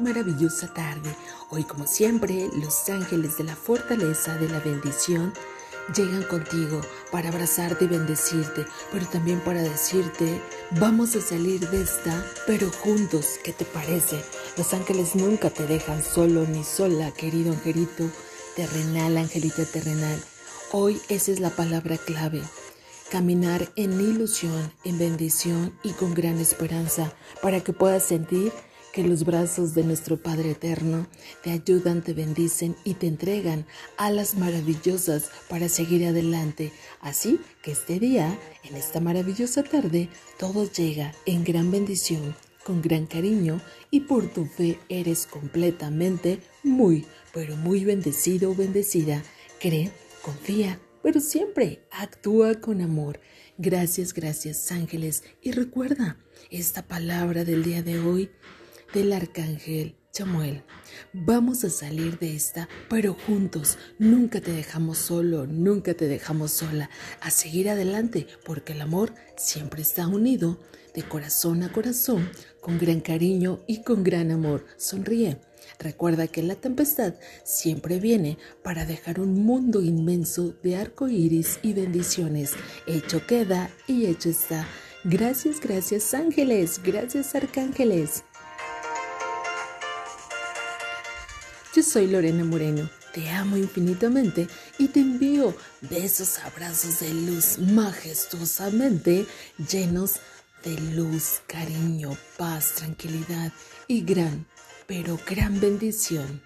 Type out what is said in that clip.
maravillosa tarde. Hoy, como siempre, los ángeles de la fortaleza de la bendición llegan contigo para abrazarte y bendecirte, pero también para decirte, vamos a salir de esta, pero juntos, ¿qué te parece? Los ángeles nunca te dejan solo ni sola, querido angelito terrenal, angelita terrenal. Hoy esa es la palabra clave. Caminar en ilusión, en bendición y con gran esperanza para que puedas sentir que los brazos de nuestro Padre Eterno te ayudan, te bendicen y te entregan alas maravillosas para seguir adelante. Así que este día, en esta maravillosa tarde, todo llega en gran bendición, con gran cariño y por tu fe eres completamente muy, pero muy bendecido o bendecida. Cree, confía, pero siempre actúa con amor. Gracias, gracias ángeles. Y recuerda esta palabra del día de hoy del arcángel Chamuel. Vamos a salir de esta, pero juntos. Nunca te dejamos solo, nunca te dejamos sola. A seguir adelante, porque el amor siempre está unido, de corazón a corazón, con gran cariño y con gran amor. Sonríe. Recuerda que la tempestad siempre viene para dejar un mundo inmenso de arco iris y bendiciones. Hecho queda y hecho está. Gracias, gracias ángeles, gracias arcángeles. Yo soy Lorena Moreno, te amo infinitamente y te envío besos, abrazos de luz majestuosamente llenos de luz, cariño, paz, tranquilidad y gran, pero gran bendición.